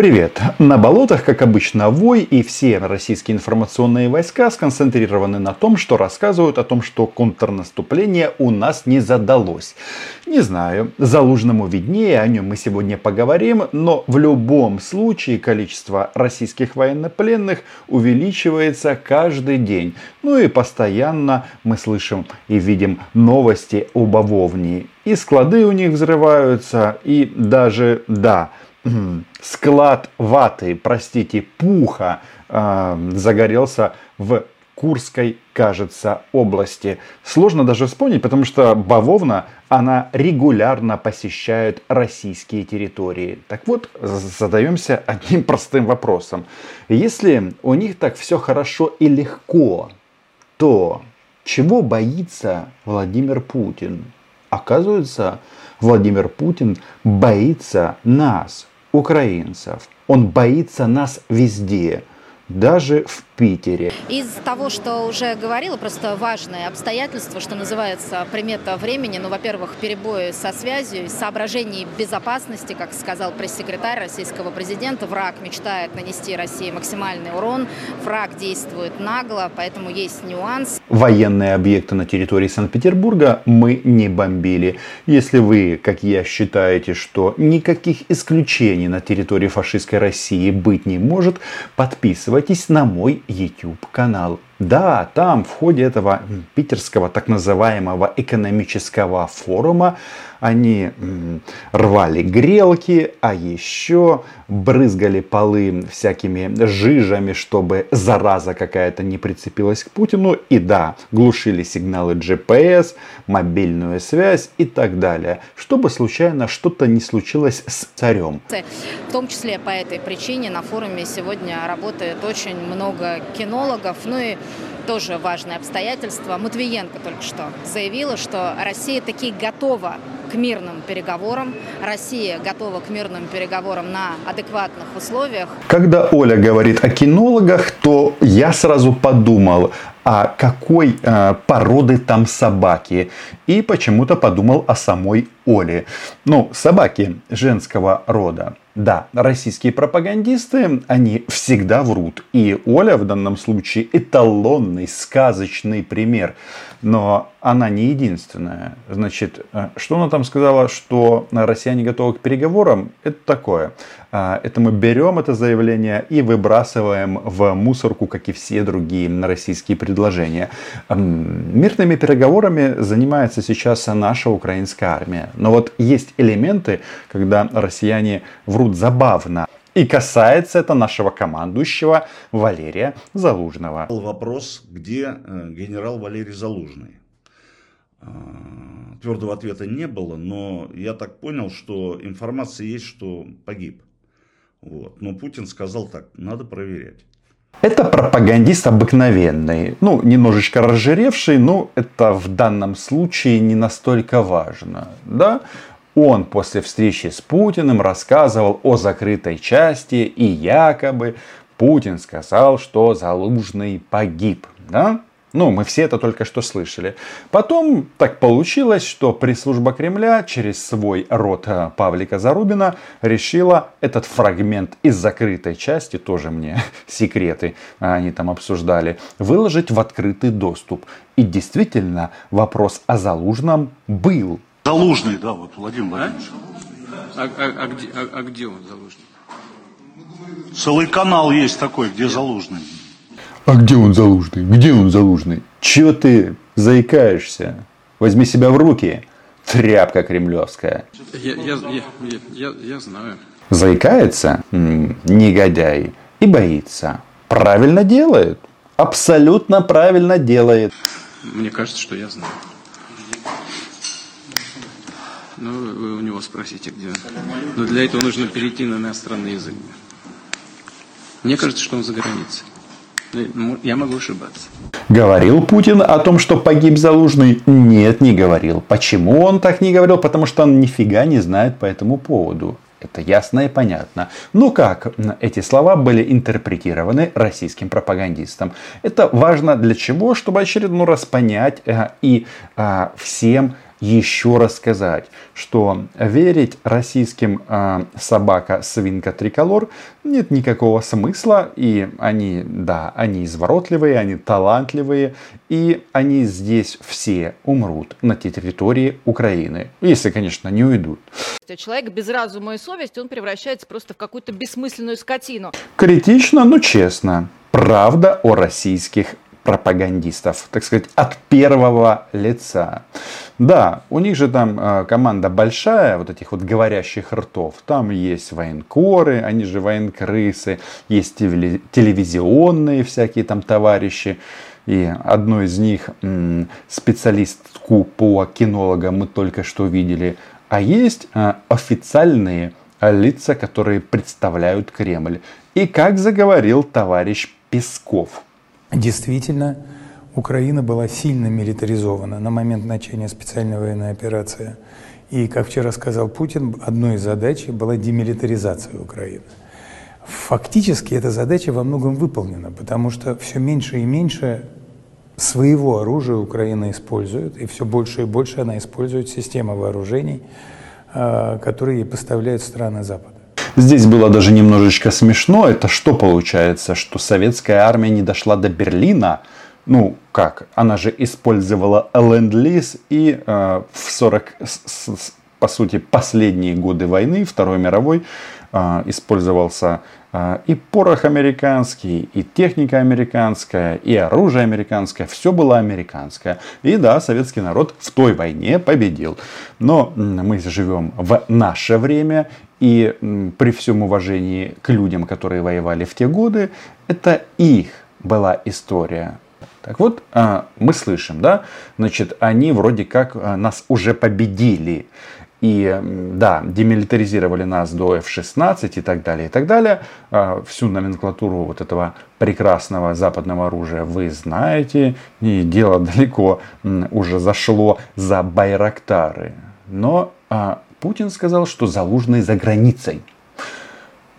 Привет! На болотах, как обычно, вой и все российские информационные войска сконцентрированы на том, что рассказывают о том, что контрнаступление у нас не задалось. Не знаю, Залужному виднее, о нем мы сегодня поговорим, но в любом случае количество российских военнопленных увеличивается каждый день. Ну и постоянно мы слышим и видим новости об Бавовне. И склады у них взрываются, и даже, да, склад ваты, простите, пуха э, загорелся в Курской, кажется, области. Сложно даже вспомнить, потому что бавовна, она регулярно посещает российские территории. Так вот, задаемся одним простым вопросом. Если у них так все хорошо и легко, то чего боится Владимир Путин? Оказывается, Владимир Путин боится нас, украинцев. Он боится нас везде даже в Питере. Из того, что уже говорила, просто важное обстоятельство, что называется примета времени. Ну, во-первых, перебои со связью, соображений безопасности, как сказал пресс-секретарь российского президента, враг мечтает нанести России максимальный урон, враг действует нагло, поэтому есть нюанс. Военные объекты на территории Санкт-Петербурга мы не бомбили. Если вы, как я, считаете, что никаких исключений на территории фашистской России быть не может, подписывайтесь на мой YouTube канал. Да, там в ходе этого питерского так называемого экономического форума они рвали грелки, а еще брызгали полы всякими жижами, чтобы зараза какая-то не прицепилась к Путину. И да, глушили сигналы GPS, мобильную связь и так далее, чтобы случайно что-то не случилось с царем. В том числе по этой причине на форуме сегодня работает очень много кинологов, ну и тоже важное обстоятельство. Матвиенко только что заявила, что Россия таки готова к мирным переговорам. Россия готова к мирным переговорам на адекватных условиях. Когда Оля говорит о кинологах, то я сразу подумал, а какой э, породы там собаки. И почему-то подумал о самой Оле. Ну, собаки женского рода. Да, российские пропагандисты, они всегда врут. И Оля в данном случае эталонный, сказочный пример. Но она не единственная. Значит, э, что она там сказала, что россияне готовы к переговорам? Это такое. А, это мы берем это заявление и выбрасываем в мусорку, как и все другие российские предложения. Мирными переговорами занимается сейчас наша украинская армия. Но вот есть элементы, когда россияне врут забавно. И касается это нашего командующего Валерия Залужного. Вопрос, где э, генерал Валерий Залужный? А, твердого ответа не было, но я так понял, что информация есть, что погиб. Вот. Но Путин сказал так, надо проверять. Это пропагандист обыкновенный, ну, немножечко разжиревший, но это в данном случае не настолько важно, да? Он после встречи с Путиным рассказывал о закрытой части и якобы Путин сказал, что Залужный погиб. Да? Ну, мы все это только что слышали. Потом так получилось, что пресс-служба Кремля через свой рот э, Павлика Зарубина решила этот фрагмент из закрытой части, тоже мне секреты они там обсуждали, выложить в открытый доступ. И действительно вопрос о Залужном был. Залужный, да, вот Владимир Владимирович. А, а, а, где, а, а где он Залужный? Целый канал есть такой, где Залужный. А где он Залужный? Где он Залужный? Чего ты заикаешься? Возьми себя в руки, тряпка кремлевская. Я, я, я, я, я знаю. Заикается? М-м, негодяй. И боится. Правильно делает. Абсолютно правильно делает. Мне кажется, что я знаю. Ну, вы у него спросите, где. Но для этого нужно перейти на иностранный язык. Мне кажется, что он за границей. Я могу ошибаться. Говорил Путин о том, что погиб Залужный? Нет, не говорил. Почему он так не говорил? Потому что он нифига не знает по этому поводу. Это ясно и понятно. Но как эти слова были интерпретированы российским пропагандистам? Это важно для чего? Чтобы очередной раз понять э, и э, всем еще раз сказать, что верить российским э, собака свинка триколор нет никакого смысла. И они, да, они изворотливые, они талантливые. И они здесь все умрут на территории Украины. Если, конечно, не уйдут. Человек без разума и совести, он превращается просто в какую-то бессмысленную скотину. Критично, но честно. Правда о российских пропагандистов, так сказать, от первого лица. Да, у них же там э, команда большая, вот этих вот говорящих ртов. Там есть военкоры, они же военкрысы, есть телевизионные всякие там товарищи. И одну из них, специалистку по кинологам, мы только что видели. А есть э, официальные лица, которые представляют Кремль. И как заговорил товарищ Песков – Действительно, Украина была сильно милитаризована на момент начала специальной военной операции. И, как вчера сказал Путин, одной из задач была демилитаризация Украины. Фактически эта задача во многом выполнена, потому что все меньше и меньше своего оружия Украина использует, и все больше и больше она использует системы вооружений, а, которые ей поставляют страны Запада. Здесь было даже немножечко смешно. Это что получается? Что советская армия не дошла до Берлина? Ну, как? Она же использовала ленд-лиз и э, в 40, по сути, последние годы войны, Второй мировой, использовался э, и порох американский, и техника американская, и оружие американское. Все было американское. И да, советский народ в той войне победил. Но мы живем в наше время, и при всем уважении к людям, которые воевали в те годы, это их была история. Так вот, а, мы слышим, да, значит, они вроде как а, нас уже победили. И да, демилитаризировали нас до F-16 и так далее, и так далее. А, всю номенклатуру вот этого прекрасного западного оружия вы знаете. И дело далеко уже зашло за Байрактары. Но Путин сказал, что Залужный за границей.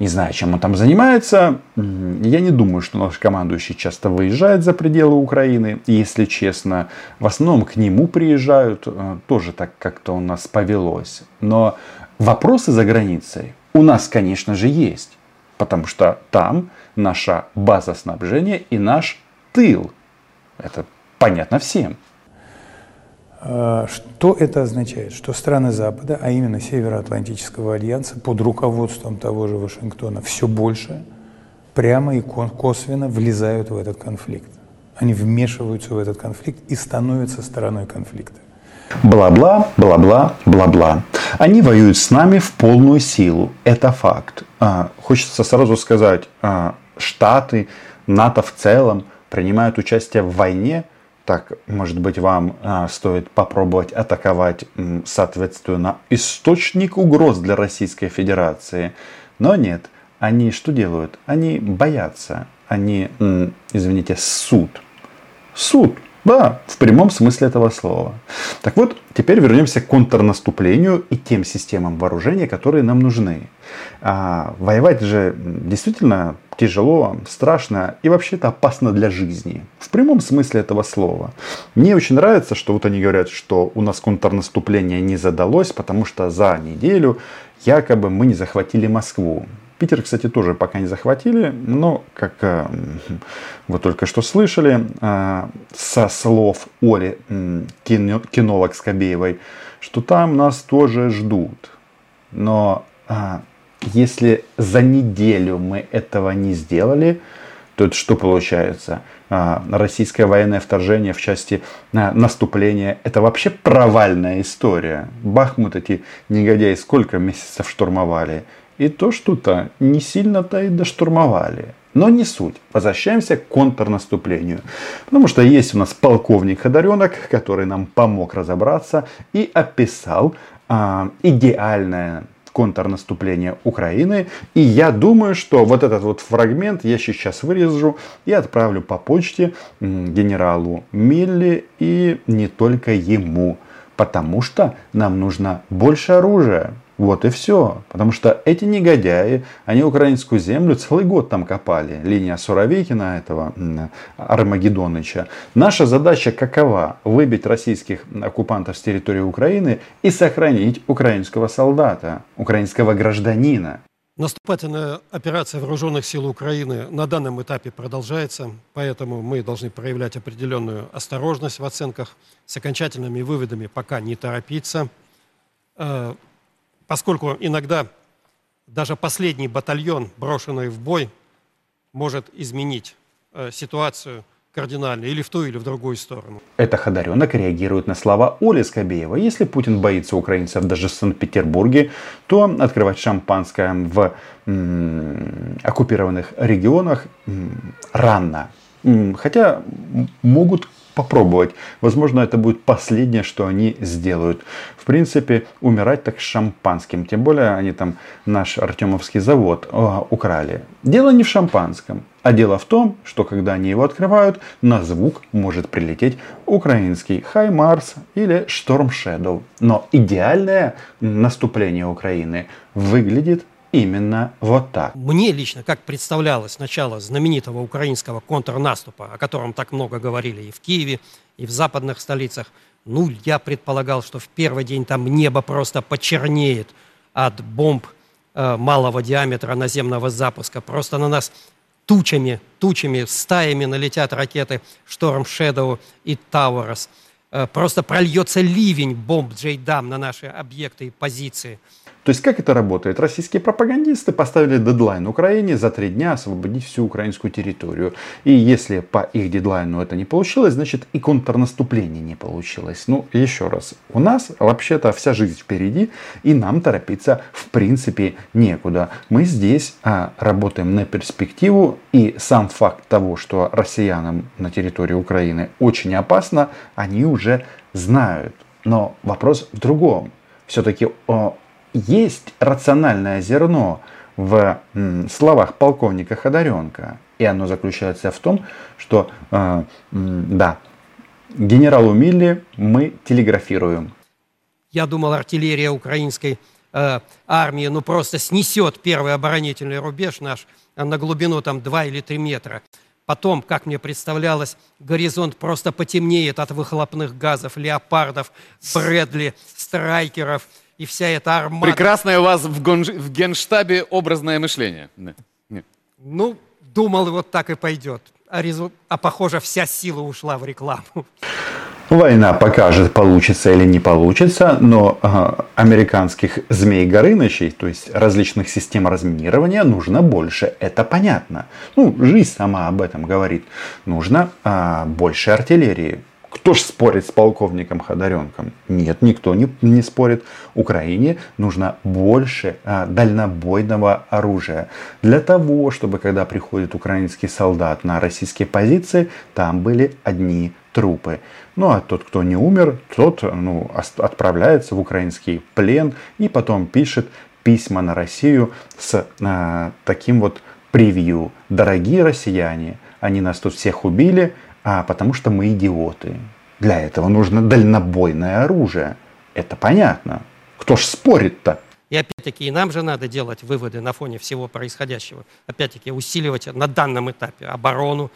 Не знаю, чем он там занимается. Я не думаю, что наш командующий часто выезжает за пределы Украины. Если честно, в основном к нему приезжают. Э, тоже так как-то у нас повелось. Но вопросы за границей у нас, конечно же, есть. Потому что там наша база снабжения и наш тыл. Это понятно всем. А, что это означает? Что страны Запада, а именно Североатлантического альянса под руководством того же Вашингтона все больше прямо и косвенно влезают в этот конфликт. Они вмешиваются в этот конфликт и становятся стороной конфликта. Бла-бла, бла-бла, бла-бла. Они воюют с нами в полную силу. Это факт. А, хочется сразу сказать, а, Штаты, НАТО в целом принимают участие в войне так, может быть, вам а, стоит попробовать атаковать, соответственно, источник угроз для Российской Федерации. Но нет, они что делают? Они боятся. Они, извините, суд. Суд да, в прямом смысле этого слова. Так вот, теперь вернемся к контрнаступлению и тем системам вооружения, которые нам нужны. А, воевать же действительно тяжело, страшно и вообще-то опасно для жизни. В прямом смысле этого слова. Мне очень нравится, что вот они говорят, что у нас контрнаступление не задалось, потому что за неделю якобы мы не захватили Москву. Питер, кстати, тоже пока не захватили, но, как э, вы только что слышали, э, со слов Оли, кино, кинолог Скобеевой, что там нас тоже ждут. Но э, если за неделю мы этого не сделали, то это что получается? Российское военное вторжение в части наступления – это вообще провальная история. Бахмут эти негодяи сколько месяцев штурмовали – и то что-то не сильно-то и доштурмовали. Но не суть. Возвращаемся к контрнаступлению. Потому что есть у нас полковник Ходоренок, который нам помог разобраться и описал а, идеальное контрнаступление Украины. И я думаю, что вот этот вот фрагмент я сейчас вырежу и отправлю по почте генералу Милли и не только ему. Потому что нам нужно больше оружия Вот и все. Потому что эти негодяи, они украинскую землю целый год там копали. Линия Суровикина, этого Армагеддоныча. Наша задача какова? Выбить российских оккупантов с территории Украины и сохранить украинского солдата, украинского гражданина. Наступательная операция вооруженных сил Украины на данном этапе продолжается, поэтому мы должны проявлять определенную осторожность в оценках. С окончательными выводами пока не торопиться, э, поскольку иногда даже последний батальон, брошенный в бой, может изменить э, ситуацию кардинально или в ту, или в другую сторону. Это Ходоренок реагирует на слова Оли Скобеева. Если Путин боится украинцев даже в Санкт-Петербурге, то открывать шампанское в м- оккупированных регионах м- рано. Хотя могут попробовать. Возможно, это будет последнее, что они сделают. В принципе, умирать так с шампанским. Тем более, они там наш Артемовский завод о, украли. Дело не в шампанском. А дело в том, что когда они его открывают, на звук может прилететь украинский Хаймарс или Шторм Shadow. Но идеальное наступление Украины выглядит именно вот так. Мне лично, как представлялось начало знаменитого украинского контрнаступа, о котором так много говорили и в Киеве, и в западных столицах, ну, я предполагал, что в первый день там небо просто почернеет от бомб э, малого диаметра наземного запуска. Просто на нас тучами, тучами, стаями налетят ракеты Шторм Shadow и Таурос. Э, просто прольется ливень бомб Джейдам на наши объекты и позиции – то есть как это работает? Российские пропагандисты поставили дедлайн Украине за три дня освободить всю украинскую территорию. И если по их дедлайну это не получилось, значит и контрнаступление не получилось. Ну, еще раз, у нас вообще-то вся жизнь впереди, и нам торопиться в принципе некуда. Мы здесь а, работаем на перспективу, и сам факт того, что россиянам на территории Украины очень опасно, они уже знают. Но вопрос в другом. Все-таки есть рациональное зерно в словах полковника Ходоренко. И оно заключается в том, что, э, да, генералу Милли мы телеграфируем. Я думал, артиллерия украинской э, армии ну просто снесет первый оборонительный рубеж наш на глубину там 2 или 3 метра. Потом, как мне представлялось, горизонт просто потемнеет от выхлопных газов, леопардов, Брэдли, страйкеров – и вся эта армада... Прекрасное у вас в, гонж... в генштабе образное мышление. Нет. Ну, думал, вот так и пойдет. А, резу... а похоже, вся сила ушла в рекламу. Война покажет, получится или не получится, но э, американских змей Горынычей, то есть различных систем разминирования, нужно больше. Это понятно. Ну, жизнь сама об этом говорит. Нужно э, больше артиллерии. Кто ж спорит с полковником Ходоренком? Нет, никто не, не спорит. Украине нужно больше а, дальнобойного оружия. Для того, чтобы когда приходит украинский солдат на российские позиции, там были одни трупы. Ну а тот, кто не умер, тот ну, отправляется в украинский плен и потом пишет письма на Россию с а, таким вот превью. Дорогие россияне, они нас тут всех убили, а потому что мы идиоты. Для этого нужно дальнобойное оружие. Это понятно. Кто ж спорит-то? И опять-таки и нам же надо делать выводы на фоне всего происходящего. Опять-таки усиливать на данном этапе оборону,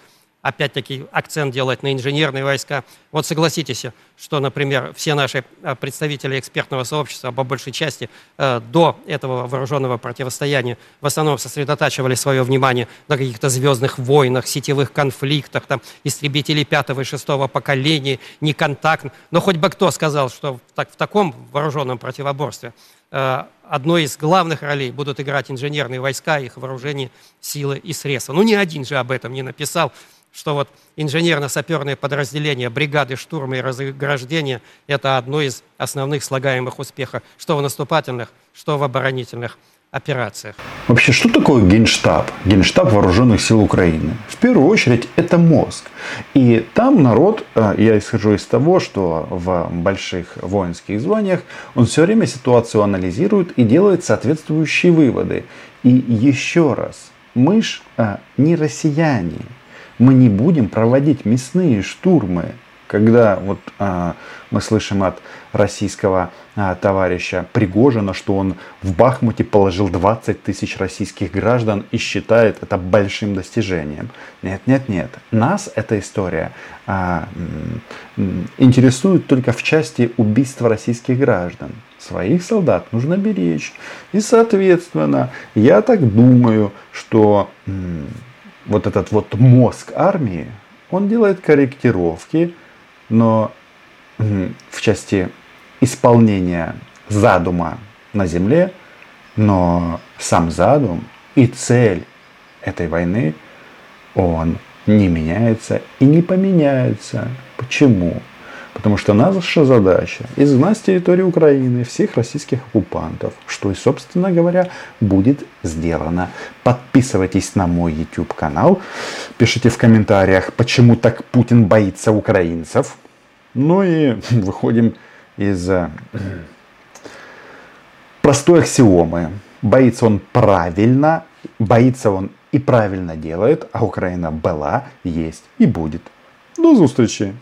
опять-таки акцент делать на инженерные войска. Вот согласитесь, что, например, все наши а, представители экспертного сообщества по большей части э, до этого вооруженного противостояния в основном сосредотачивали свое внимание на каких-то звездных войнах, сетевых конфликтах, там, истребители пятого и шестого поколения, неконтактно. Но хоть бы кто сказал, что так, в таком вооруженном противоборстве э, одной из главных ролей будут играть инженерные войска, их вооружение, силы и средства. Ну, ни один же об этом не написал что вот инженерно-саперные подразделения, бригады штурма и разграждения – это одно из основных слагаемых успехов, что в наступательных, что в оборонительных операциях. Вообще, что такое Генштаб? Генштаб Вооруженных сил Украины. В первую очередь, это мозг. И там народ, э, я исхожу из того, что в больших воинских званиях он все время ситуацию анализирует и делает соответствующие выводы. И еще раз, мы ж а, не россияне, мы не будем проводить мясные штурмы, когда вот а, мы слышим от российского а, товарища Пригожина, что он в Бахмуте положил 20 тысяч российских граждан и считает это большим достижением. Нет, нет, нет. Нас эта история а, интересует только в части убийства российских граждан. Своих солдат нужно беречь. И, соответственно, я так думаю, что м, вот этот вот мозг армии, он делает корректировки, но в части исполнения задума на земле, но сам задум и цель этой войны, он не меняется и не поменяется. Почему? Потому что наша задача изгнать с территории Украины всех российских оккупантов, что и, собственно говоря, будет сделано. Подписывайтесь на мой YouTube канал, пишите в комментариях, почему так Путин боится украинцев. Ну и выходим из э, простой аксиомы. Боится он правильно, боится он и правильно делает, а Украина была, есть и будет. До зустрічі!